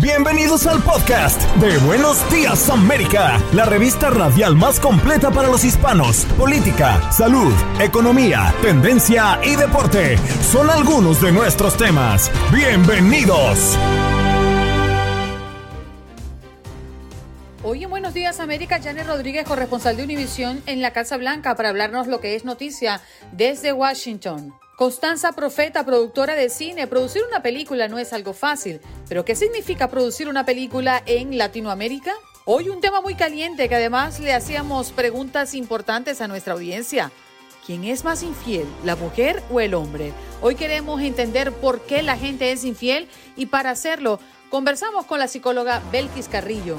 Bienvenidos al podcast de Buenos Días América, la revista radial más completa para los hispanos. Política, salud, economía, tendencia y deporte son algunos de nuestros temas. Bienvenidos. Hoy en Buenos Días América, Janet Rodríguez, corresponsal de Univisión en la Casa Blanca, para hablarnos lo que es noticia desde Washington. Constanza Profeta, productora de cine, producir una película no es algo fácil, pero ¿qué significa producir una película en Latinoamérica? Hoy un tema muy caliente que además le hacíamos preguntas importantes a nuestra audiencia. ¿Quién es más infiel, la mujer o el hombre? Hoy queremos entender por qué la gente es infiel y para hacerlo conversamos con la psicóloga Belkis Carrillo.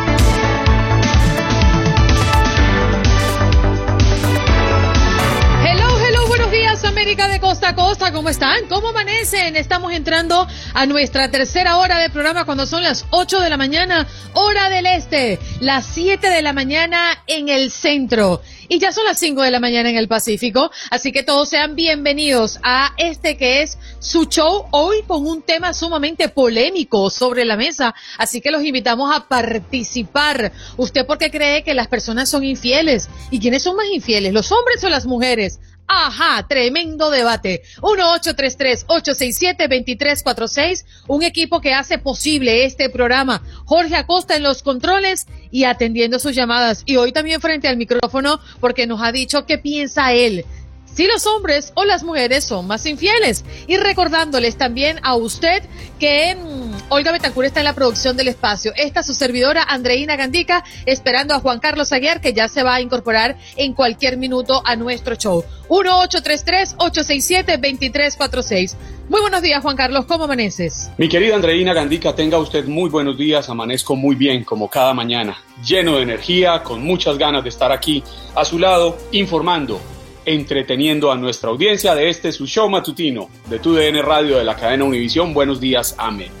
De costa a costa, ¿cómo están? ¿Cómo amanecen? Estamos entrando a nuestra tercera hora de programa cuando son las 8 de la mañana, hora del este, las 7 de la mañana en el centro. Y ya son las 5 de la mañana en el Pacífico, así que todos sean bienvenidos a este que es su show hoy con un tema sumamente polémico sobre la mesa, así que los invitamos a participar. ¿Usted por qué cree que las personas son infieles? ¿Y quiénes son más infieles, los hombres o las mujeres? Ajá, tremendo debate. 1-833-867-2346, un equipo que hace posible este programa. Jorge Acosta en los controles y atendiendo sus llamadas. Y hoy también frente al micrófono porque nos ha dicho qué piensa él si los hombres o las mujeres son más infieles. Y recordándoles también a usted que mm, Olga Betancur está en la producción del espacio. Esta su servidora Andreina Gandica, esperando a Juan Carlos Aguiar, que ya se va a incorporar en cualquier minuto a nuestro show. 1-833-867-2346. Muy buenos días, Juan Carlos. ¿Cómo amaneces? Mi querida Andreina Gandica, tenga usted muy buenos días. Amanezco muy bien, como cada mañana. Lleno de energía, con muchas ganas de estar aquí a su lado, informando entreteniendo a nuestra audiencia de este su show matutino de tu DN Radio de la cadena Univisión. Buenos días, amén.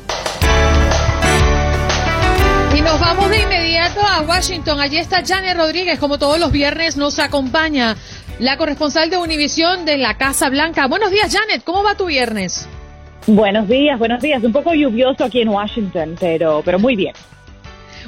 Y nos vamos de inmediato a Washington. Allí está Janet Rodríguez, como todos los viernes nos acompaña la corresponsal de Univisión de la Casa Blanca. Buenos días, Janet. ¿Cómo va tu viernes? Buenos días, buenos días. Un poco lluvioso aquí en Washington, pero, pero muy bien.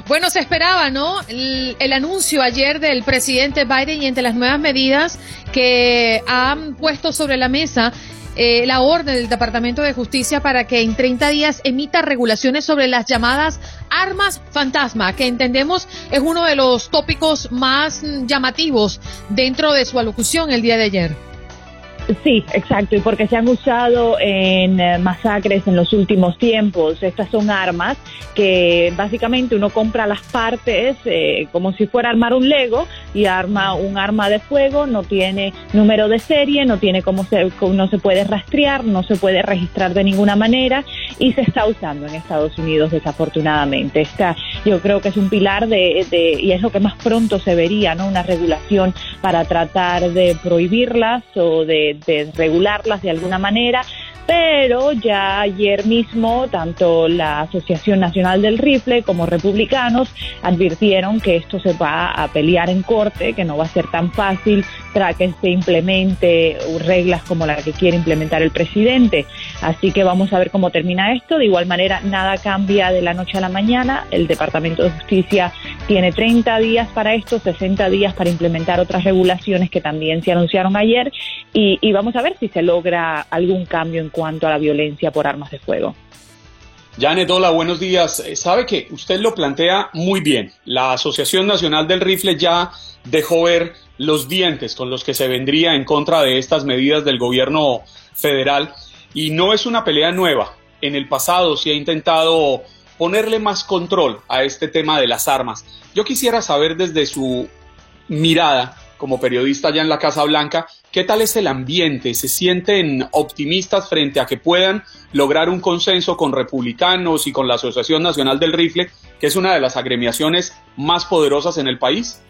Bueno, se esperaba, ¿no? El, anuncio ayer del presidente Biden y entre las nuevas medidas que han puesto sobre la mesa eh, la orden del Departamento de Justicia para que en 30 días emita regulaciones sobre las llamadas armas fantasma, que entendemos es uno de los tópicos más llamativos dentro de su alocución el día de ayer. Sí, exacto, y porque se han usado en eh, masacres en los últimos tiempos. Estas son armas que básicamente uno compra las partes eh, como si fuera armar un Lego y arma un arma de fuego, no tiene número de serie, no tiene cómo se, no se puede rastrear, no se puede registrar de ninguna manera y se está usando en Estados Unidos desafortunadamente. Esta, yo creo que es un pilar de, de y es lo que más pronto se vería, ¿no? Una regulación para tratar de prohibirlas o de de, regularlas de alguna manera, pero ya ayer mismo tanto la Asociación Nacional del Rifle como republicanos advirtieron que esto se va a pelear en corte, que no va a ser tan fácil para que se implemente reglas como la que quiere implementar el presidente. Así que vamos a ver cómo termina esto. De igual manera, nada cambia de la noche a la mañana. El Departamento de Justicia tiene 30 días para esto, 60 días para implementar otras regulaciones que también se anunciaron ayer y, vamos a ver si se logra algún cambio en cuanto a la violencia por armas de fuego. Janet, hola, buenos días. Eh, sabe que usted lo plantea muy bien. La Asociación Nacional del Rifle ya dejó ver los dientes con los que se vendría en contra de estas medidas del gobierno federal y no es una pelea nueva. En el pasado se ha intentado ponerle más control a este tema de las armas. Yo quisiera saber desde su mirada como periodista allá en la Casa Blanca, ¿qué tal es el ambiente? ¿Se sienten optimistas frente a que puedan lograr un consenso con republicanos y con la Asociación Nacional del Rifle, que es una de las agremiaciones más poderosas en el país?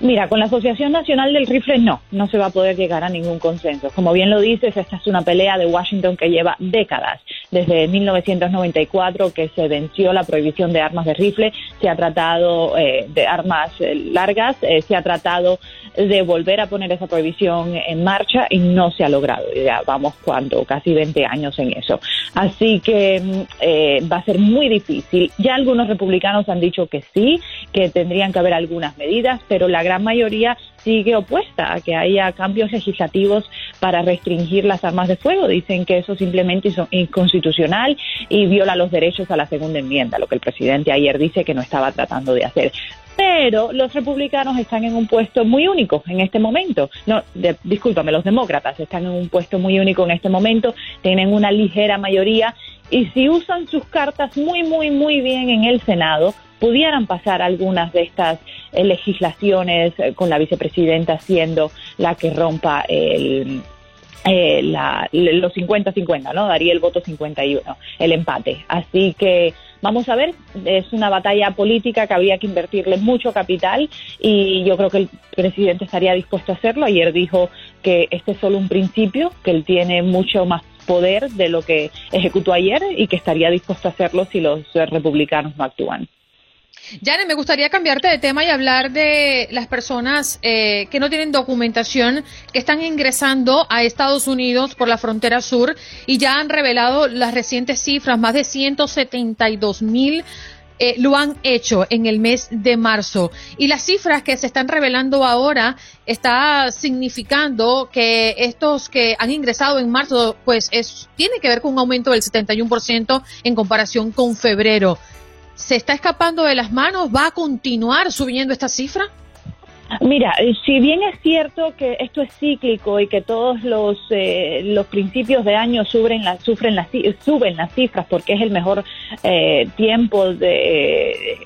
Mira, con la Asociación Nacional del Rifle no, no se va a poder llegar a ningún consenso. Como bien lo dices, esta es una pelea de Washington que lleva décadas. Desde 1994 que se venció la prohibición de armas de rifle, se ha tratado eh, de armas eh, largas, eh, se ha tratado de volver a poner esa prohibición en marcha y no se ha logrado. Ya vamos cuando casi 20 años en eso. Así que mm, va a ser muy difícil. Ya algunos republicanos han dicho que sí, que tendrían que haber algunas medidas, pero la gran mayoría sigue opuesta a que haya cambios legislativos para restringir las armas de fuego. Dicen que eso simplemente es inconstitucional y viola los derechos a la segunda enmienda, lo que el presidente ayer dice que no estaba tratando de hacer pero los republicanos están en un puesto muy único en este momento. No, discúlpame, los demócratas están en un puesto muy único en este momento, tienen una ligera mayoría y si usan sus cartas muy, muy, muy bien en el Senado, pudieran pasar algunas de estas legislaciones eh, con la vicepresidenta siendo la que rompa el, eh, los 50-50, ¿no? Daría el voto 51, el empate. Así que vamos a ver, es una batalla política que había que invertirle mucho capital y yo creo que el presidente estaría dispuesto a hacerlo. Ayer dijo que este es solo un principio, que él tiene mucho más poder de lo que ejecutó ayer y que estaría dispuesto a hacerlo si los republicanos no actúan. Yane, me gustaría cambiarte de tema y hablar de las personas eh, que no tienen documentación, que están ingresando a Estados Unidos por la frontera sur y ya han revelado las recientes cifras, más de 172 mil. Eh, lo han hecho en el mes de marzo. Y las cifras que se están revelando ahora está significando que estos que han ingresado en marzo, pues es, tiene que ver con un aumento del 71% en comparación con febrero. ¿Se está escapando de las manos? ¿Va a continuar subiendo esta cifra? Mira, eh, si bien es cierto que esto es cíclico y que todos los, eh, los principios de año suben, la, sufren las, suben las cifras porque es el mejor eh, tiempo de,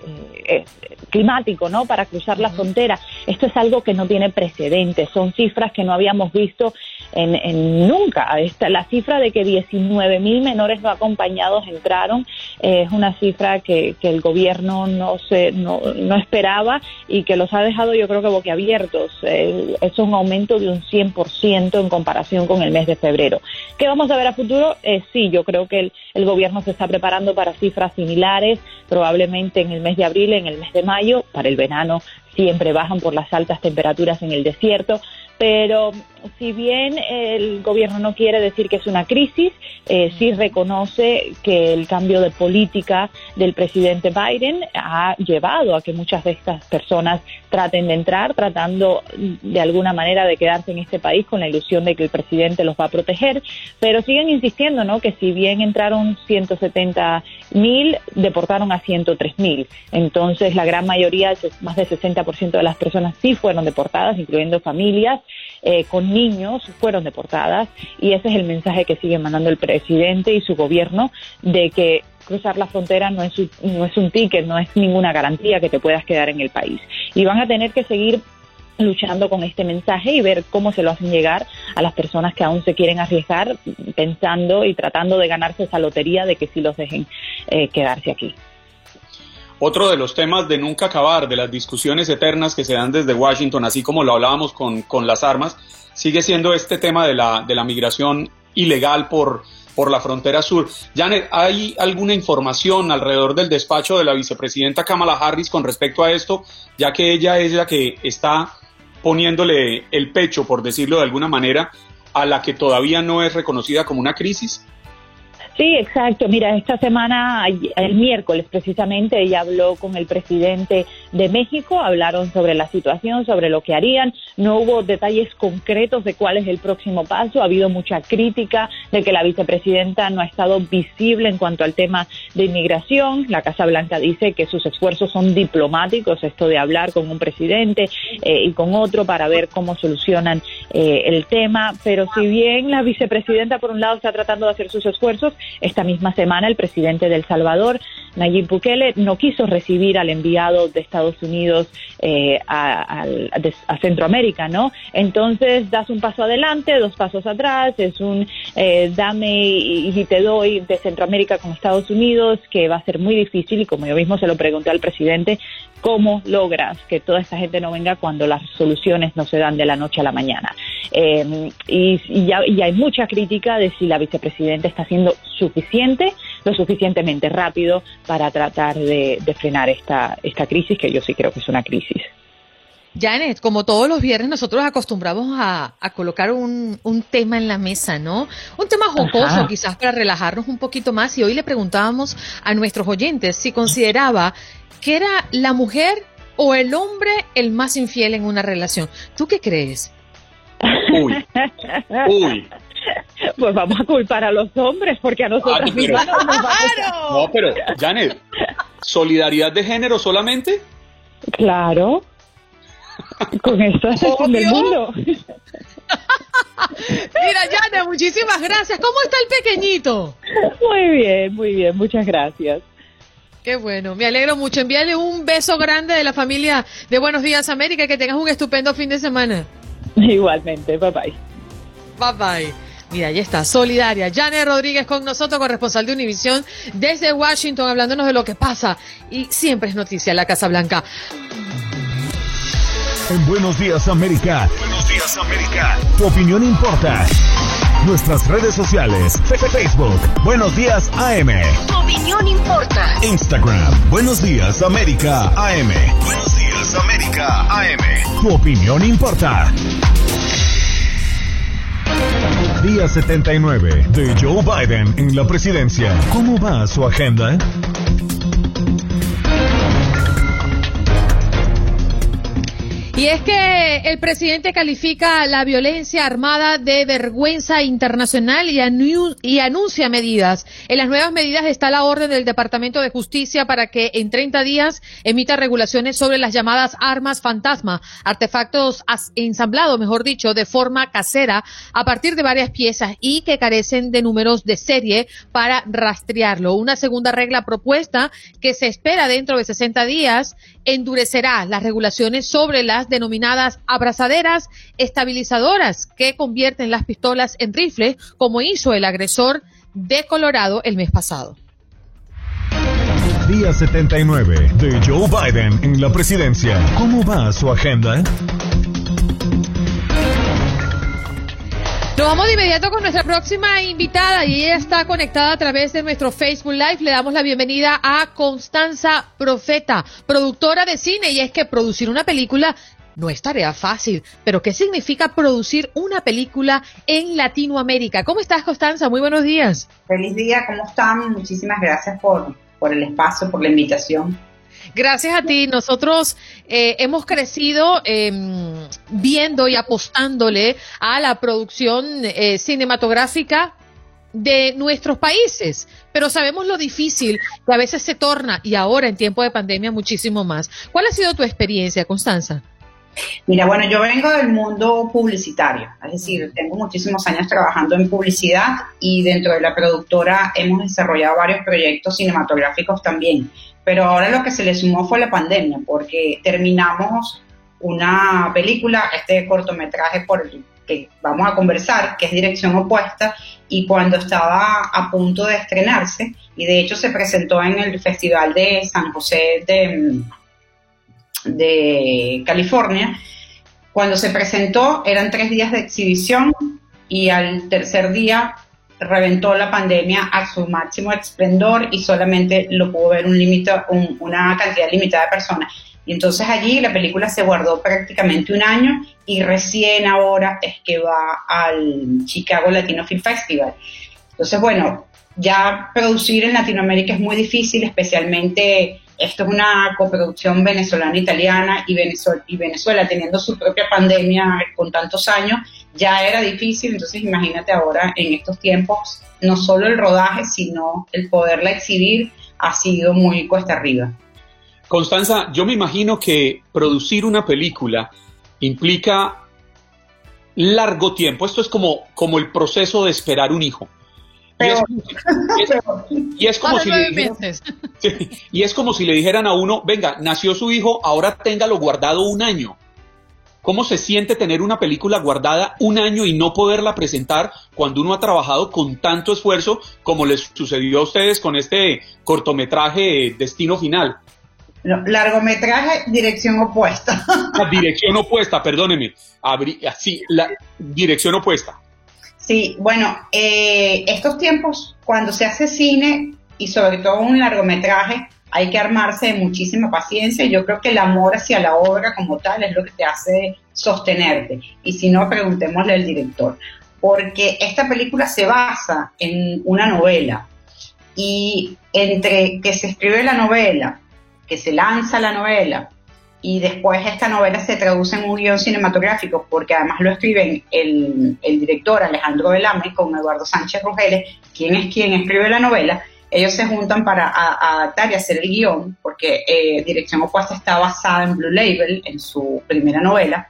climático, ¿no? Para cruzar la frontera. Esto es algo que no tiene precedentes. Son cifras que no habíamos visto en, nunca. Esta, la cifra de que 19 mil menores no acompañados entraron es una cifra que, que el gobierno no, se, no, no, esperaba y que los ha dejado yo creo que boquiabiertos. es un aumento de un 100% en comparación con el mes de febrero. ¿Qué vamos a ver a futuro? Eh, sí, yo creo que el, el gobierno se está preparando para cifras similares, probablemente en el mes de abril, en el mes de mayo, para el verano siempre bajan por las altas temperaturas en el desierto, pero si bien el gobierno no quiere decir que es una crisis, eh, sí reconoce que el cambio de política del presidente Biden ha llevado a que muchas de estas personas traten de entrar, tratando de alguna manera de quedarse en este país con la ilusión de que el presidente los va a proteger, pero siguen insistiendo, ¿no? Que si bien entraron 170 mil, deportaron a 103 mil. Entonces, la gran mayoría, más del 60% de las personas sí fueron deportadas, incluyendo familias eh, con niños, fueron deportadas. Y ese es el mensaje que sigue mandando el presidente y su gobierno de que cruzar la frontera no es, no es un ticket, no es ninguna garantía que te puedas quedar en el país. Y van a tener que seguir luchando con este mensaje y ver cómo se lo hacen llegar a las personas que aún se quieren arriesgar pensando y tratando de ganarse esa lotería de que sí los dejen eh, quedarse aquí. Otro de los temas de nunca acabar, de las discusiones eternas que se dan desde Washington, así como lo hablábamos con, con las armas, sigue siendo este tema de la, de la migración ilegal por, por la frontera sur. Janet, ¿hay alguna información alrededor del despacho de la vicepresidenta Kamala Harris con respecto a esto, ya que ella es la que está poniéndole el pecho, por decirlo de alguna manera, a la que todavía no es reconocida como una crisis? Sí, exacto. Mira, esta semana, el miércoles precisamente, ella habló con el presidente de México, hablaron sobre la situación, sobre lo que harían. No hubo detalles concretos de cuál es el próximo paso. Ha habido mucha crítica de que la vicepresidenta no ha estado visible en cuanto al tema de inmigración. La Casa Blanca dice que sus esfuerzos son diplomáticos, esto de hablar con un presidente eh, y con otro para ver cómo solucionan eh, el tema. Pero si bien la vicepresidenta, por un lado, está tratando de hacer sus esfuerzos, esta misma semana el presidente de El Salvador, Nayib Bukele, no quiso recibir al enviado de Estados Unidos eh, a, Centroamérica, ¿no? Entonces das un paso adelante, dos pasos atrás, es un eh, dame y, te doy de Centroamérica con Estados Unidos, que va a ser muy difícil y como yo mismo se lo pregunté al presidente, ¿cómo logras que toda esta gente no venga cuando las soluciones no se dan de la noche a la mañana? Eh, y, ya, y hay mucha crítica de si la vicepresidenta está haciendo suficiente, lo suficientemente rápido para tratar de, frenar esta, esta crisis, que yo sí creo que es una crisis. Janet, como todos los viernes, nosotros acostumbramos a, colocar un, tema en la mesa, ¿no? Un tema jocoso, quizás para relajarnos un poquito más. Y hoy le preguntábamos a nuestros oyentes si consideraba que era la mujer o el hombre el más infiel en una relación. ¿Tú qué crees? Uy, uy, pues vamos a culpar a los hombres porque a nosotros mismos no nos No, pero, Janet, ¿solidaridad de género solamente? Claro. Con esto es el del mundo. Mira, Janet, muchísimas gracias. ¿Cómo está el pequeñito? Muy bien, muy bien. Muchas gracias. Qué bueno, me alegro mucho. Envíale un beso grande de la familia de Buenos Días América y que tengas un estupendo fin de semana. Igualmente, bye bye. Bye bye. Mira, ya está, solidaria. Janet Rodríguez con nosotros, corresponsal de Univisión desde Washington, hablándonos de lo que pasa. Y siempre es noticia en la Casa Blanca. En Buenos Días América. Buenos Días América. Tu opinión importa. Nuestras redes sociales. Facebook. Buenos Días AM. Tu opinión importa. Instagram. Buenos Días América AM. Buenos Días América AM. Tu opinión importa. Día 79 de Joe Biden en la presidencia. ¿Cómo va su agenda? Y es que el presidente califica la violencia armada de vergüenza internacional y, y, anuncia medidas. En las nuevas medidas está la orden del Departamento de Justicia para que en 30 días emita regulaciones sobre las llamadas armas fantasma, artefactos ensamblados, mejor dicho, de forma casera a partir de varias piezas y que carecen de números de serie para rastrearlo. Una segunda regla propuesta que se espera dentro de 60 días endurecerá las regulaciones sobre las denominadas abrazaderas estabilizadoras que convierten las pistolas en rifles, como hizo el agresor de Colorado el mes pasado. Día 79 de Joe Biden en la presidencia. ¿Cómo va su agenda? Nos vamos de inmediato con nuestra próxima invitada y ella está conectada a través de nuestro Facebook Live. Le damos la bienvenida a Constanza Profeta, productora de cine. Y es que producir una película no es tarea fácil, pero ¿qué significa producir una película en Latinoamérica? ¿Cómo estás, Constanza? Muy buenos días. Feliz día, ¿cómo están? Muchísimas gracias por, por el espacio, por la invitación. Gracias a ti. Nosotros eh, hemos crecido em, viendo y apostándole a la producción eh, cinematográfica de nuestros países, pero sabemos lo difícil que a veces se torna y ahora en tiempo de pandemia muchísimo más. ¿Cuál ha sido tu experiencia, Constanza? Mira, bueno, yo vengo del mundo publicitario, es decir, tengo muchísimos años trabajando en publicidad y dentro de la productora hemos desarrollado varios proyectos cinematográficos también. Pero ahora lo que se le sumó fue la pandemia, porque terminamos una película, este cortometraje por el que vamos a conversar, que es Dirección Opuesta, y cuando estaba a punto de estrenarse, y de hecho se presentó en el Festival de San José de, de California, cuando se presentó eran tres días de exhibición y al tercer día reventó la pandemia a su máximo esplendor y solamente lo pudo ver un límite, una cantidad limitada de personas. Y entonces allí la película se guardó prácticamente un año y recién ahora es que va al Chicago Latino Film Festival. Entonces, bueno, ya producir en Latinoamérica es muy difícil, especialmente esto es una coproducción venezolana-italiana y Venezuela, y Venezuela teniendo su propia pandemia con tantos años, ya era difícil, entonces imagínate ahora en estos tiempos, no solo el rodaje, sino el poderla exhibir ha sido muy cuesta arriba. Constanza, yo me imagino que producir una película implica largo tiempo. Esto es como, como el proceso de esperar un hijo. Y es, como si le dijeran, y es como si le dijeran a uno, venga, nació su hijo, ahora téngalo guardado un año. ¿Cómo se siente tener una película guardada un año y no poderla presentar cuando uno ha trabajado con tanto esfuerzo como les sucedió a ustedes con este cortometraje Destino Final? largometraje, dirección opuesta. La dirección opuesta, perdóneme. así, la dirección opuesta. Sí, bueno, eh, estos tiempos, cuando se hace cine y sobre todo un largometraje, hay que armarse de muchísima paciencia. Yo creo que el amor hacia la obra como tal es lo que te hace sostenerte. Y si no, preguntémosle al director. Porque esta película se basa en una novela. Y entre que se escribe la novela, que se lanza la novela y después esta novela se traduce en un guion cinematográfico, porque además lo escriben el, el director Alejandro Velame con Eduardo Sánchez Rugeles, quien es quien escribe la novela, ellos se juntan para adaptar y hacer el guion, porque eh, Dirección Opuesta está basada en Blue Label, en su primera novela,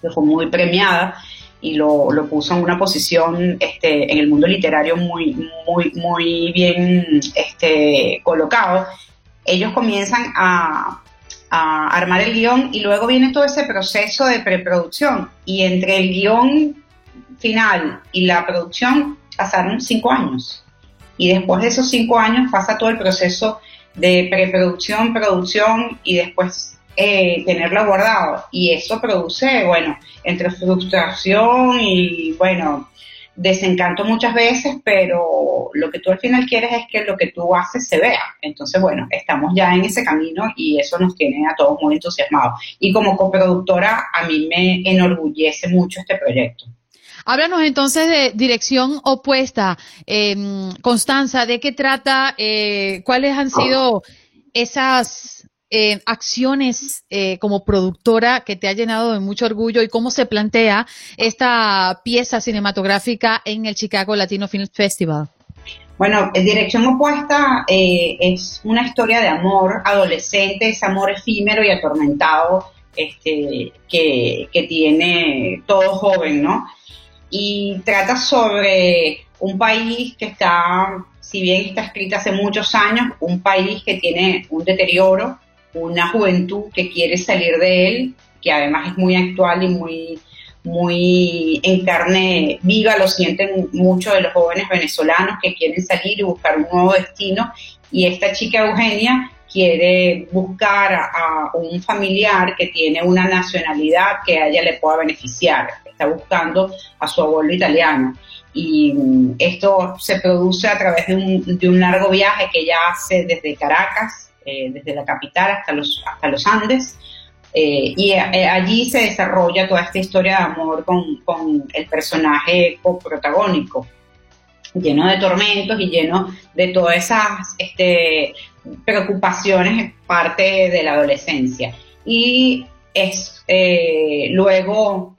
que fue muy premiada y lo, lo puso en una posición este, en el mundo literario muy, muy, muy bien este, colocado. Ellos comienzan a, armar el guion y luego viene todo ese proceso de preproducción. Y entre el guion final y la producción pasaron cinco años. Y después de esos cinco años pasa todo el proceso de preproducción, producción y después eh, tenerlo guardado. Y eso produce, bueno, entre frustración y, bueno, desencanto muchas veces, pero lo que tú al final quieres es que lo que tú haces se vea. Entonces, bueno, estamos ya en ese camino y eso nos tiene a todos muy entusiasmados. Y como coproductora, a mí me enorgullece mucho este proyecto. Háblanos entonces de dirección opuesta. Eh, Constanza, ¿de qué trata? Eh, ¿Cuáles han sido esas eh, acciones eh, como productora que te ha llenado de mucho orgullo y cómo se plantea esta pieza cinematográfica en el Chicago Latino Film Festival? Bueno, Dirección Opuesta eh, es una historia de amor adolescente, ese amor efímero y atormentado este, que, que tiene todo joven, ¿no? Y trata sobre un país que está, si bien está escrita hace muchos años, un país que tiene un deterioro una juventud que quiere salir de él, que además es muy actual y muy, muy en carne viva, lo sienten muchos de los jóvenes venezolanos que quieren salir y buscar un nuevo destino. Y esta chica Eugenia quiere buscar a, un familiar que tiene una nacionalidad que a ella le pueda beneficiar. Está buscando a su abuelo italiano. Y mm, esto se produce a través de un, de un largo viaje que ella hace desde Caracas eh, desde la capital hasta los, hasta los Andes. Eh, y eh, allí se desarrolla toda esta historia de amor con, con el personaje coprotagónico, lleno de tormentos y lleno de todas esas este, preocupaciones parte de la adolescencia. Y es, luego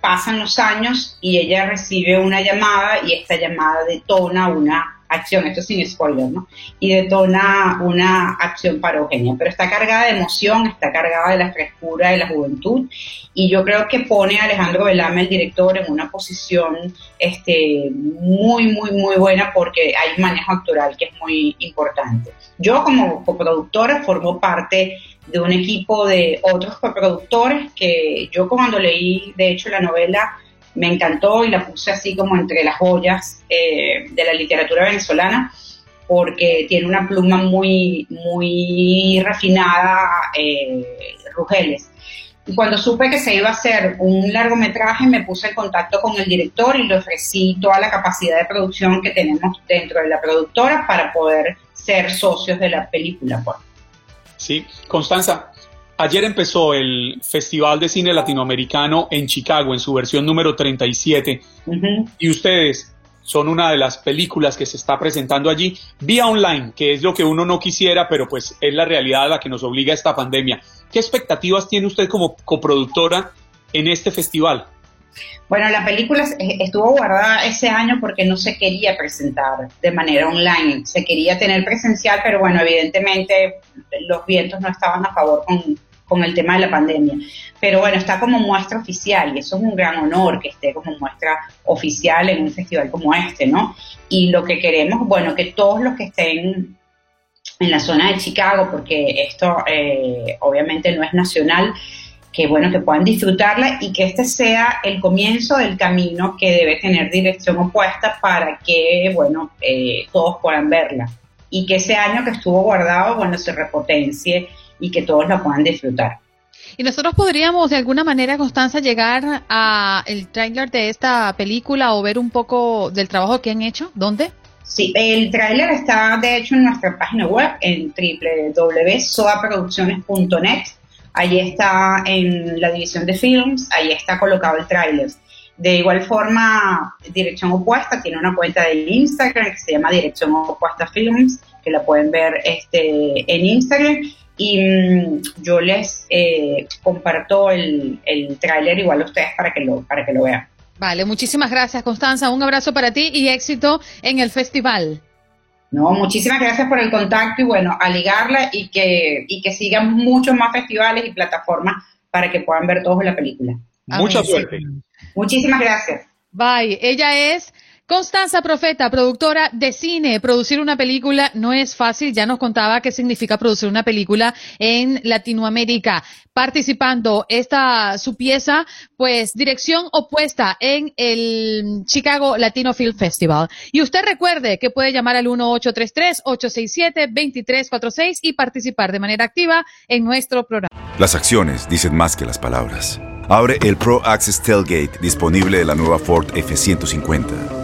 pasan los años y ella recibe una llamada y esta llamada detona una acción, esto sin spoiler, ¿no? Y detona una acción para pero está cargada de emoción, está cargada de la frescura de la juventud y yo creo que pone a Alejandro Velame, el director, en una posición este, muy, muy, muy buena porque hay manejo actoral que es muy importante. Yo como coproductora formo parte de un equipo de otros coproductores que yo cuando leí, de hecho, la novela, me encantó y la puse así como entre las joyas eh, de la literatura venezolana porque tiene una pluma muy, muy refinada, eh, Rugeles. Y cuando supe que se iba a hacer un largometraje, me puse en contacto con el director y le ofrecí toda la capacidad de producción que tenemos dentro de la productora para poder ser socios de la película. Pues. Sí, Constanza, Ayer empezó el Festival de Cine Latinoamericano en Chicago, en su versión número 37. Y ustedes, son una de las películas que se está presentando allí vía online, que es lo que uno no quisiera, pero pues es la realidad a la que nos obliga esta pandemia. ¿Qué expectativas tiene usted como coproductora en este festival? Bueno, la película estuvo guardada ese año porque no se quería presentar de manera online, se quería tener presencial, pero bueno, evidentemente los vientos no estaban a favor con, con el tema de la pandemia. Pero bueno, está como muestra oficial y eso es un gran honor que esté como muestra oficial en un festival como este, ¿no? Y lo que queremos, bueno, que todos los que estén en la zona de Chicago, porque esto eh, obviamente no es nacional, que bueno, que puedan disfrutarla y que este sea el comienzo del camino que debe tener dirección opuesta para que, bueno, eh, todos puedan verla. Y que ese año que estuvo guardado, bueno, se repotencie y que todos la puedan disfrutar. Y nosotros podríamos de alguna manera, Constanza, llegar a el tráiler de esta película o ver un poco del trabajo que han hecho. ¿Dónde? Sí, el tráiler está de hecho en nuestra página web en www.soaproducciones.net. Allí está en la división de films, ahí está colocado el tráiler. De igual forma, Dirección Opuesta tiene una cuenta de Instagram que se llama Dirección Opuesta Films, que la pueden ver este, en Instagram y mm, yo les eh, comparto el, el tráiler igual a ustedes para que lo para que lo vean. Vale, muchísimas gracias Constanza, un abrazo para ti y éxito en el festival. No, muchísimas gracias por el contacto y bueno, a ligarla y que, y que sigan muchos más festivales y plataformas para que puedan ver todos la película. Mucha suerte. Muchísimas gracias. Bye. Ella es Constanza Profeta, productora de cine. Producir una película no es fácil. Ya nos contaba qué significa producir una película en Latinoamérica. Participando esta su pieza, pues dirección opuesta en el Chicago Latino Film Festival. Y usted recuerde que puede llamar al 1833-867-2346 y participar de manera activa en nuestro programa. Las acciones dicen más que las palabras. Abre el Pro Access Tailgate disponible de la nueva Ford F150.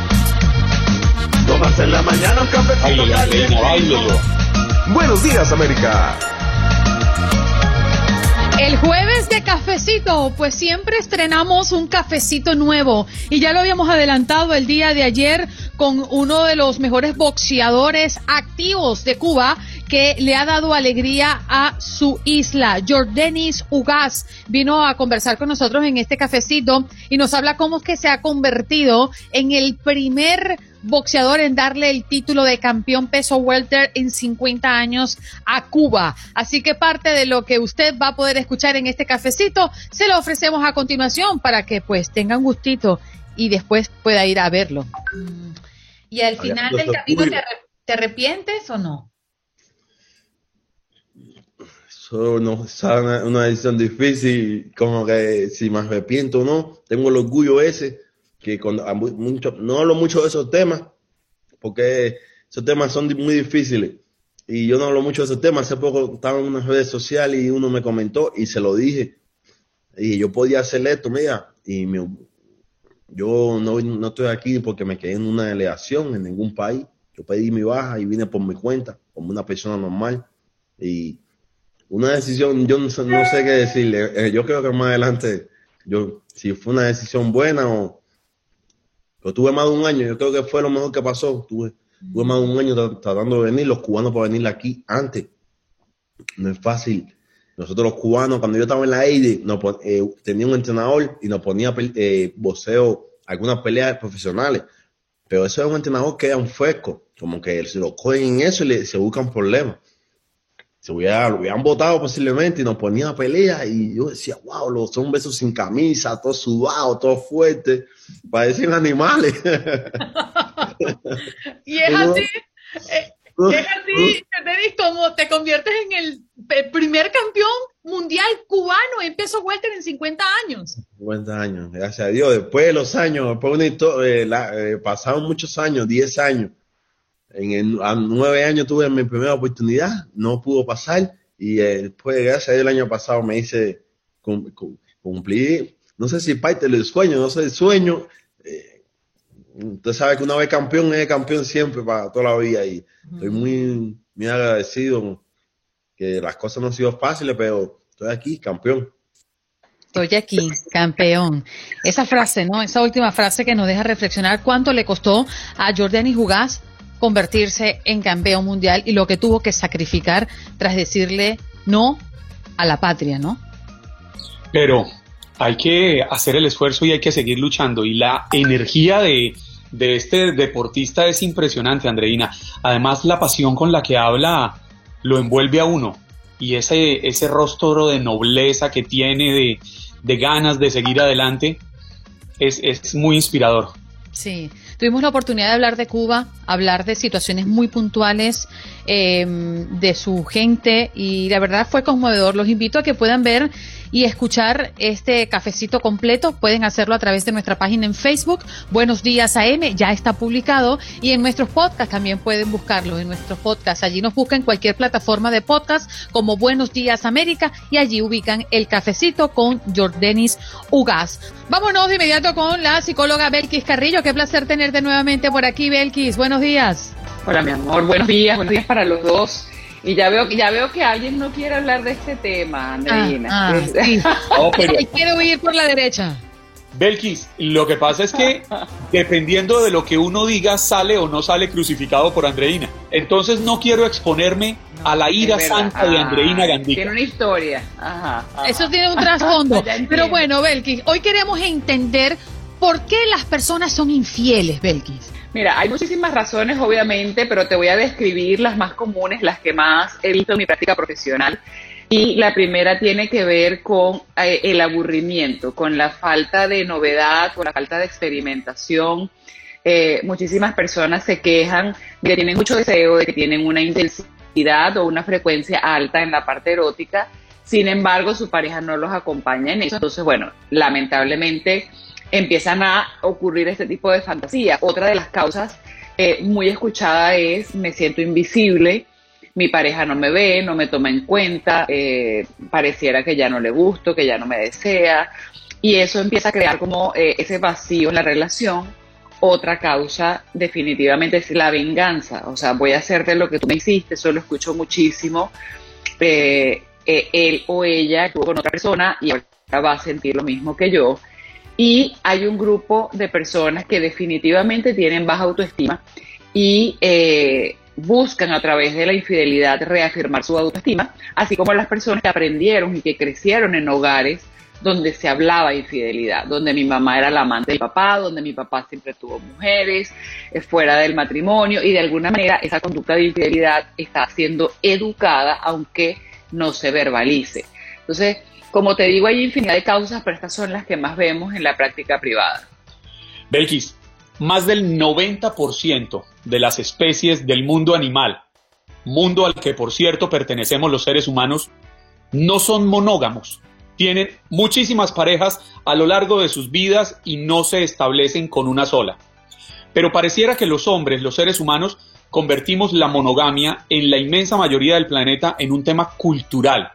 En la mañana un cafecito Buenos días, América. El jueves de cafecito, pues siempre estrenamos un cafecito nuevo y ya lo habíamos adelantado el día de ayer con uno de los mejores boxeadores activos de Cuba que le ha dado alegría a su isla. Jordanis Ugas vino a conversar con nosotros en este cafecito y nos habla cómo es que se ha convertido en el primer boxeador en darle el título de campeón peso welter en 50 años a Cuba. Así que parte de lo que usted va a poder escuchar en este cafecito se lo ofrecemos a continuación para que pues tenga un gustito y después pueda ir a verlo. Y al final del camino te, arrepientes o no? Eso no es una, decisión difícil, como que si me arrepiento o no, tengo el orgullo ese que cuando mucho, no hablo mucho de esos temas, porque esos temas son muy difíciles. Y yo no hablo mucho de esos temas. Hace poco estaba en unas redes sociales y uno me comentó y se lo dije. Y yo podía hacer esto, mira, y yo no, no estoy aquí porque me quedé en una delegación en ningún país. Yo pedí mi baja y vine por mi cuenta, como una persona normal. Y una decisión, yo no sé, qué decirle. Eh, yo creo que más adelante, yo si fue una decisión buena o, pero tuve más de un año, yo creo que fue lo mejor que pasó. Tuve, tuve más de un año tratando de venir, los cubanos para venir aquí antes. No es fácil. Nosotros los cubanos, cuando yo estaba en la AIDE, eh, tenía un entrenador y nos ponía eh, boxeo, algunas peleas profesionales. Pero eso es un entrenador que era un fresco, como que se lo cogen en eso y se buscan problemas. Se hubiera, lo hubieran votado posiblemente y nos ponían a pelear y yo decía, wow, los hombres sin camisa, todos sudados, todos fuertes parecen animales. y es así, eh, es así, como te conviertes en el primer campeón mundial cubano en peso welter en 50 años. 50 años, gracias a Dios. Después de los años, después una historia, eh, eh, pasaron muchos años, 10 años. En el- a nueve años tuve mi primera oportunidad, no pudo pasar y eh, después, gracias a Dios, el año pasado me hice cum- cum- cumplir, no sé si parte del sueño, no sé el sueño. eh, usted sabe que una vez campeón es campeón siempre para toda la vida y estoy muy, muy agradecido que las cosas no han sido fáciles, pero estoy aquí, campeón. Estoy aquí, campeón. Esa frase, ¿no? Esa última frase que nos deja reflexionar cuánto le costó a Jordani Jugás convertirse en campeón mundial y lo que tuvo que sacrificar tras decirle no a la patria, ¿no? Pero hay que hacer el esfuerzo y hay que seguir luchando. Y la energía de, de este deportista es impresionante, Andreina. Además, la pasión con la que habla lo envuelve a uno. Y ese, ese rostro de nobleza que tiene, de, de ganas de seguir adelante, es, es muy inspirador. Sí, tuvimos la oportunidad de hablar de Cuba, hablar de situaciones muy puntuales eh, de su gente y la verdad fue conmovedor. Los invito a que puedan ver y escuchar este cafecito completo. Pueden hacerlo a través de nuestra página en Facebook, Buenos Días AM, ya está publicado y en nuestros podcasts también pueden buscarlo en nuestros podcasts. Allí nos buscan cualquier plataforma de podcast como Buenos Días América y allí ubican el cafecito con Jordanis Ugas. Vámonos de inmediato con la psicóloga Belkis Carrillo. Qué placer tenerte nuevamente por aquí, Belkis. Buenos días. Hola, mi amor. Buenos días. Buenos días para los dos. Y ya veo, ya veo que alguien no quiere hablar de este tema, Andreina. Ah, ah, sí. No, pero- quiero ir por la derecha. Belkis, lo que pasa es que dependiendo de lo que uno diga, sale o no sale crucificado por Andreina. Entonces no quiero exponerme a la ira santa de Andreina Ah, Gandica. Tiene una historia. Ajá, ajá. Eso tiene un trasfondo. Pero bueno, Belkis, hoy queremos entender por qué las personas son infieles, Belkis. Mira, hay muchísimas razones, obviamente, pero te voy a describir las más comunes, las que más he visto en mi práctica profesional. Y la primera tiene que ver con eh, el aburrimiento, con la falta de novedad, con la falta de experimentación. Eh, muchísimas personas se quejan de que tienen mucho deseo, de que tienen una intensidad o una frecuencia alta en la parte erótica. Sin embargo, su pareja no los acompaña en eso. Entonces, bueno, lamentablemente empiezan a ocurrir este tipo de fantasías. Otra de las causas eh, muy escuchada es me siento invisible, mi pareja no me ve, no me toma en cuenta, eh, pareciera que ya no le gusto, que ya no me desea, y eso empieza a crear como eh, ese vacío en la relación. Otra causa definitivamente es la venganza, o sea, voy a hacerte lo que tú me hiciste, eso lo escucho muchísimo. Él o ella estuvo con otra persona y ahora va a sentir lo mismo que yo. Y hay un grupo de personas que definitivamente tienen baja autoestima y eh, buscan a través de la infidelidad reafirmar su autoestima, así como las personas que aprendieron y que crecieron en hogares donde se hablaba de infidelidad, donde mi mamá era la amante del papá, donde mi papá siempre tuvo mujeres eh, fuera del matrimonio y de alguna manera esa conducta de infidelidad está siendo educada aunque no se verbalice. Entonces, como te digo, hay infinidad de causas, pero estas son las que más vemos en la práctica privada. Belkis, más del 90% de las especies del mundo animal, mundo al que por cierto pertenecemos los seres humanos, no son monógamos. Tienen muchísimas parejas a lo largo de sus vidas y no se establecen con una sola. Pero pareciera que los hombres, los seres humanos, convertimos la monogamia en la inmensa mayoría del planeta en un tema cultural.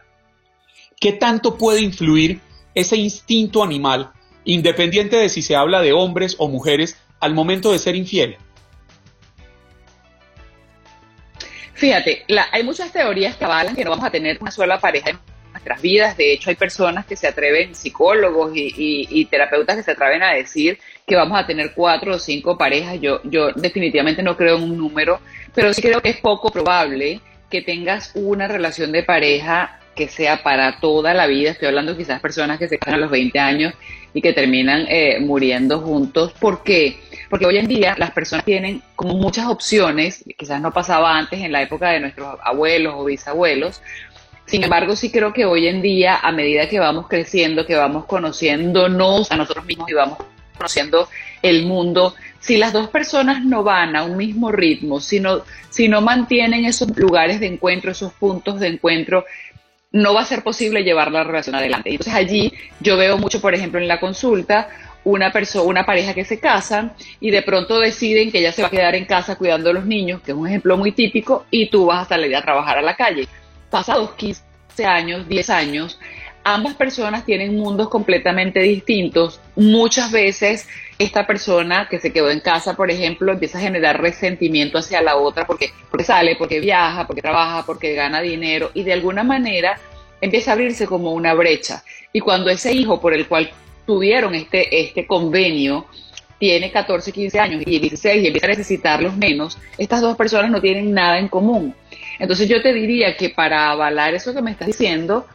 ¿Qué tanto puede influir ese instinto animal, independiente de si se habla de hombres o mujeres, al momento de ser infiel? Fíjate, hay muchas teorías que avalan que no vamos a tener una sola pareja en nuestras vidas. De hecho, hay personas que se atreven, psicólogos y, y- y terapeutas que se atreven a decir que vamos a tener cuatro o cinco parejas. Yo, yo definitivamente no creo en un número, pero sí creo que es poco probable que tengas una relación de pareja que sea para toda la vida. Estoy hablando quizás personas que se casan a los 20 años y que terminan eh, muriendo juntos. ¿Por qué? Porque hoy en día las personas tienen como muchas opciones, quizás no pasaba antes en la época de nuestros abuelos o bisabuelos. Sin embargo, sí creo que hoy en día, a medida que vamos creciendo, que vamos conociéndonos a nosotros mismos y vamos conociendo el mundo, si las dos personas no van a un mismo ritmo, si no, si no mantienen esos lugares de encuentro, esos puntos de encuentro, no va a ser posible llevar la relación adelante. Entonces allí yo veo mucho, por ejemplo, en la consulta, una persona, una pareja que se casan y de pronto deciden que ella se va a quedar en casa cuidando a los niños, que es un ejemplo muy típico, y tú vas a salir a trabajar a la calle. Pasados 15 años, 10 años, ambas personas tienen mundos completamente distintos. Muchas veces esta persona que se quedó en casa, por ejemplo, empieza a generar resentimiento hacia la otra porque, porque sale, porque viaja, porque trabaja, porque gana dinero y de alguna manera empieza a abrirse como una brecha. Y cuando ese hijo por el cual tuvieron este, este convenio tiene 14, 15 años y 16 y empieza a necesitarlos menos, estas dos personas no tienen nada en común. Entonces yo te diría que para avalar eso que me estás diciendo,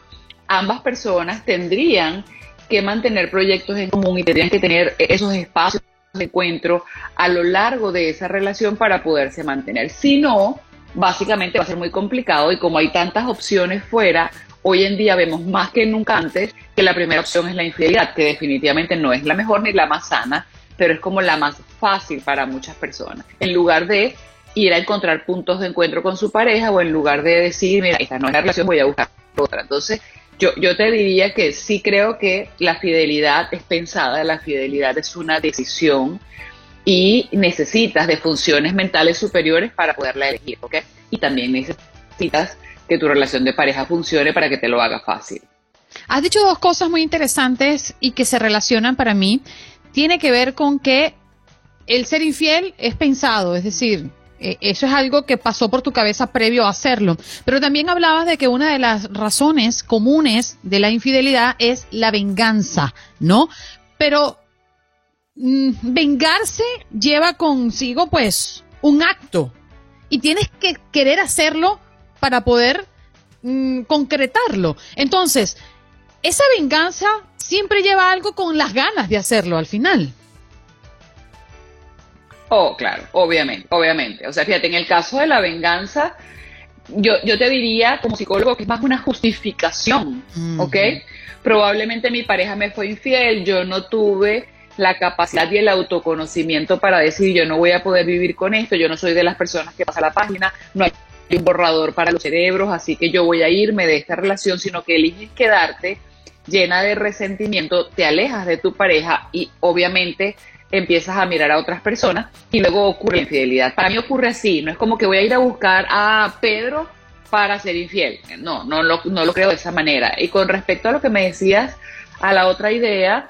ambas personas tendrían que mantener proyectos en común y tendrían que tener esos espacios de encuentro a lo largo de esa relación para poderse mantener. Si no, básicamente va a ser muy complicado y como hay tantas opciones fuera, hoy en día vemos más que nunca antes que la primera opción es la infidelidad, que definitivamente no es la mejor ni la más sana, pero es como la más fácil para muchas personas. En lugar de ir a encontrar puntos de encuentro con su pareja o en lugar de decir, mira, esta no es la relación, voy a buscar otra. Entonces, yo, yo te diría que sí creo que la fidelidad es pensada, la fidelidad es una decisión y necesitas de funciones mentales superiores para poderla elegir, ¿ok? Y también necesitas que tu relación de pareja funcione para que te lo haga fácil. Has dicho dos cosas muy interesantes y que se relacionan para mí. Tiene que ver con que el ser infiel es pensado, es decir, e, eso es algo que pasó por tu cabeza previo a hacerlo. Pero también hablabas de que una de las razones comunes de la infidelidad es la venganza, ¿no? Pero mm, vengarse lleva consigo pues un acto y tienes que querer hacerlo para poder mm, concretarlo. Entonces, esa venganza siempre lleva algo con las ganas de hacerlo al final. Oh, claro, obviamente, obviamente. O sea, fíjate, en el caso de la venganza, yo, yo te diría como psicólogo que es más una justificación, ¿ok? Probablemente mi pareja me fue infiel, yo no tuve la capacidad y el autoconocimiento para decir yo no voy a poder vivir con esto, yo no soy de las personas que pasa la página, no hay un borrador para los cerebros, así que yo voy a irme de esta relación, sino que eliges quedarte llena de resentimiento, te alejas de tu pareja y obviamente empiezas a mirar a otras personas y luego ocurre la infidelidad. Para mí ocurre así, no es como que voy a ir a buscar a Pedro para ser infiel. No, no lo, no lo creo de esa manera. Y con respecto a lo que me decías, a la otra idea,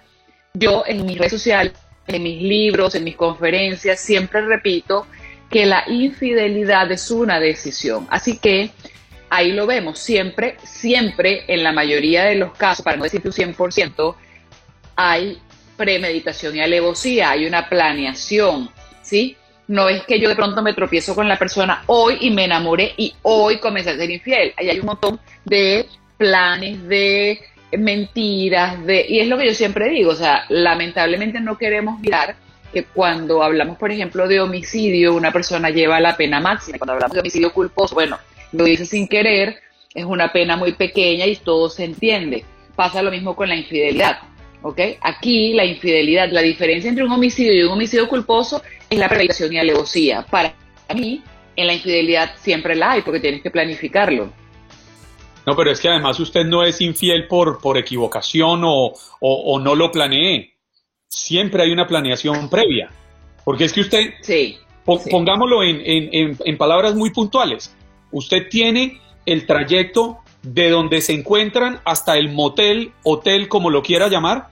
yo en mis redes sociales, en mis libros, en mis conferencias, siempre repito que la infidelidad es una decisión. Así que ahí lo vemos, siempre, siempre, en la mayoría de los casos, para no decir un 100%, hay premeditación y alevosía, hay una planeación, ¿sí? No es que yo de pronto me tropiezo con la persona hoy y me enamoré y hoy comencé a ser infiel. Ahí hay un montón de planes, de mentiras, de... Y es lo que yo siempre digo, o sea, lamentablemente no queremos mirar que cuando hablamos, por ejemplo, de homicidio, una persona lleva la pena máxima. Cuando hablamos de homicidio culposo, bueno, lo dice sin querer, es una pena muy pequeña y todo se entiende. Pasa lo mismo con la infidelidad. ¿Ok? Aquí la infidelidad, la diferencia entre un homicidio y un homicidio culposo es la premeditación y alevosía. Para mí, en la infidelidad siempre la hay porque tienes que planificarlo. No, pero es que además usted no es infiel por, por equivocación o, o, no lo planeé siempre hay una planeación previa. Porque es que usted, sí, pongámoslo en, en, en, palabras muy puntuales, usted tiene el trayecto de donde se encuentran hasta el motel, hotel, como lo quiera llamar,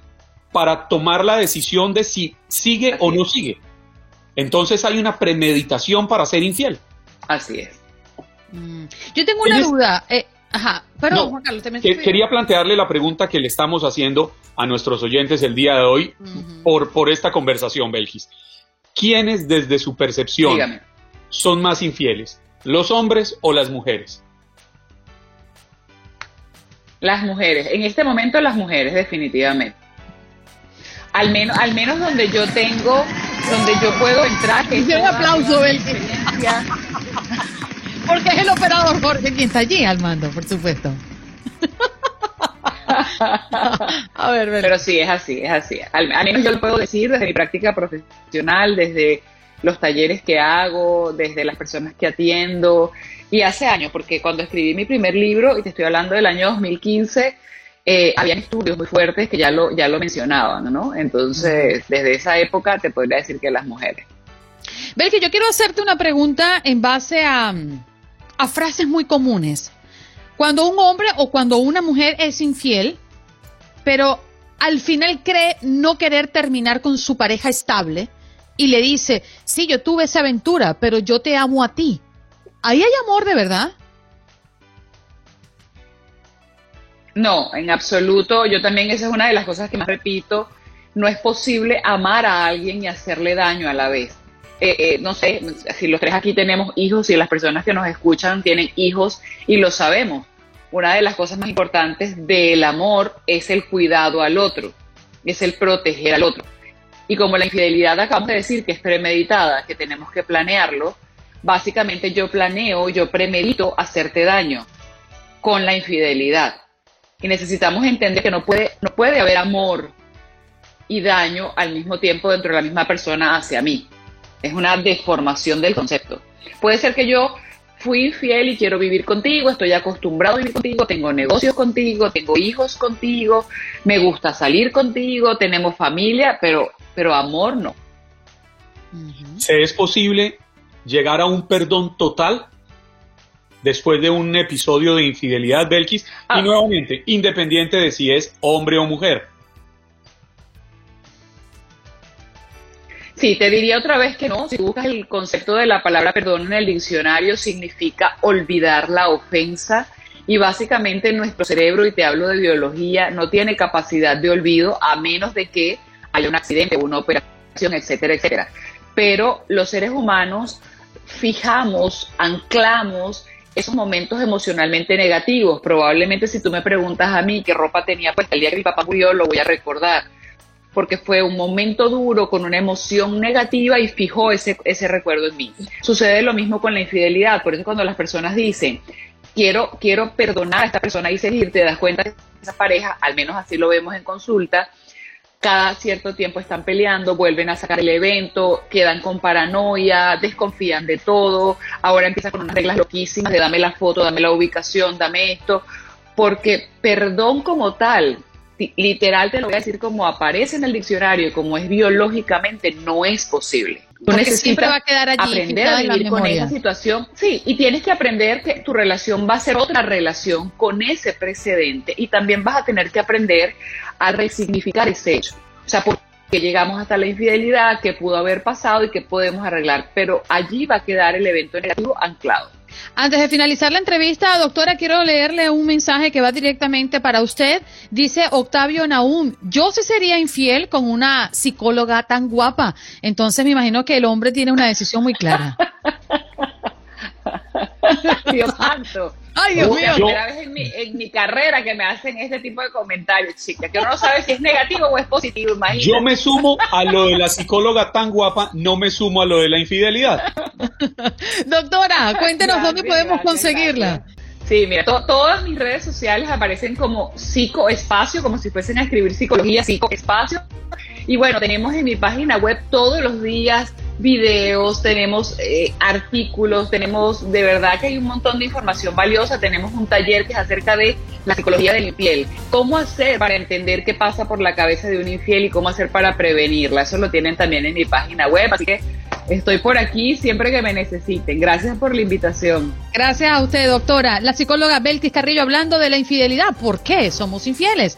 para tomar la decisión de si sigue o no sigue. Entonces hay una premeditación para ser infiel. Así es. Mm. Yo tengo una duda. Eh, Ajá, perdón, Juan Carlos, Quería plantearle la pregunta que le estamos haciendo a nuestros oyentes el día de hoy por, por esta conversación, Belgis. ¿Quiénes desde su percepción son más infieles, los hombres o las mujeres? Las mujeres, en este momento las mujeres definitivamente. Al menos, al menos donde yo tengo, donde yo puedo entrar. un aplauso. Porque es el operador Jorge quien está allí al mando, por supuesto. a ver, Pero sí, es así, es así. Al, menos yo lo puedo decir desde mi práctica profesional, desde los talleres que hago, desde las personas que atiendo. Y hace años, porque cuando escribí mi primer libro, y te estoy hablando del año 2015, eh, habían estudios muy fuertes que ya lo, ya lo mencionaban, ¿no? Entonces, desde esa época te podría decir que las mujeres. Belki, yo quiero hacerte una pregunta en base a, a frases muy comunes. Cuando un hombre o cuando una mujer es infiel, pero al final cree no querer terminar con su pareja estable y le dice, sí, yo tuve esa aventura, pero yo te amo a ti. ¿Ahí hay amor de verdad? No, en absoluto. Yo también esa es una de las cosas que más repito. No es posible amar a alguien y hacerle daño a la vez. Eh, eh, no sé, si los tres aquí tenemos hijos y las personas que nos escuchan tienen hijos y lo sabemos. Una de las cosas más importantes del amor es el cuidado al otro, es el proteger al otro. Y como la infidelidad acabamos de decir que es premeditada, que tenemos que planearlo, básicamente yo planeo, yo premedito hacerte daño con la infidelidad. Y necesitamos entender que no puede, no puede haber amor y daño al mismo tiempo dentro de la misma persona hacia mí. Es una deformación del concepto. Puede ser que yo fui infiel y quiero vivir contigo, estoy acostumbrado a vivir contigo, tengo negocios contigo, tengo hijos contigo, me gusta salir contigo, tenemos familia, pero, pero amor no. ¿Se es posible llegar a un perdón total después de un episodio de infidelidad, Belkis? Y Ah. nuevamente, independiente de si es hombre o mujer. Sí, te diría otra vez que no. Si buscas el concepto de la palabra perdón en el diccionario, significa olvidar la ofensa. Y básicamente nuestro cerebro, y te hablo de biología, no tiene capacidad de olvido a menos de que haya un accidente, una operación, etcétera, etcétera. Pero los seres humanos fijamos, anclamos esos momentos emocionalmente negativos. Probablemente si tú me preguntas a mí qué ropa tenía puesta el día que mi papá murió, lo voy a recordar porque fue un momento duro con una emoción negativa y fijó ese, ese recuerdo en mí. Sucede lo mismo con la infidelidad, por eso cuando las personas dicen, quiero, quiero perdonar a esta persona y seguir, te das cuenta que esa pareja, al menos así lo vemos en consulta, cada cierto tiempo están peleando, vuelven a sacar el evento, quedan con paranoia, desconfían de todo, ahora empiezan con unas reglas loquísimas de dame la foto, dame la ubicación, dame esto, porque perdón como tal, literal te lo voy a decir como aparece en el diccionario como es biológicamente, no es posible. Porque siempre va a quedar allí aprender a vivir con esa situación. Sí, y tienes que aprender que tu relación va a ser otra relación con ese precedente y también vas a tener que aprender a resignificar ese hecho. O sea, por qué llegamos hasta la infidelidad, qué pudo haber pasado y qué podemos arreglar, pero allí va a quedar el evento negativo anclado. Antes de finalizar la entrevista, doctora, quiero leerle un mensaje que va directamente para usted. Dice Octavio Naum, yo sí sería infiel con una psicóloga tan guapa. Entonces me imagino que el hombre tiene una decisión muy clara. Dios santo. Ay, Dios Es mío. la primera vez en mi, en mi carrera que me hacen este tipo de comentarios, chicas, que uno no sabe si es negativo o es positivo, imagínate. Yo me sumo a lo de la psicóloga tan guapa, no me sumo a lo de la infidelidad. Doctora, cuéntenos Gracias, dónde podemos gracias, conseguirla. gracias. Sí, mira, to- todas mis redes sociales aparecen como psicoespacio, como si fuesen a escribir psicología, psicoespacio. Y bueno, tenemos en mi página web todos los días videos, tenemos eh, artículos, tenemos de verdad que hay un montón de información valiosa. Tenemos un taller que es acerca de la psicología del infiel. ¿Cómo hacer para entender qué pasa por la cabeza de un infiel y cómo hacer para prevenirla? Eso lo tienen también en mi página web. Así que estoy por aquí siempre que me necesiten. Gracias por la invitación. Gracias a usted, doctora. La psicóloga Belkis Carrillo hablando de la infidelidad. ¿Por qué somos infieles?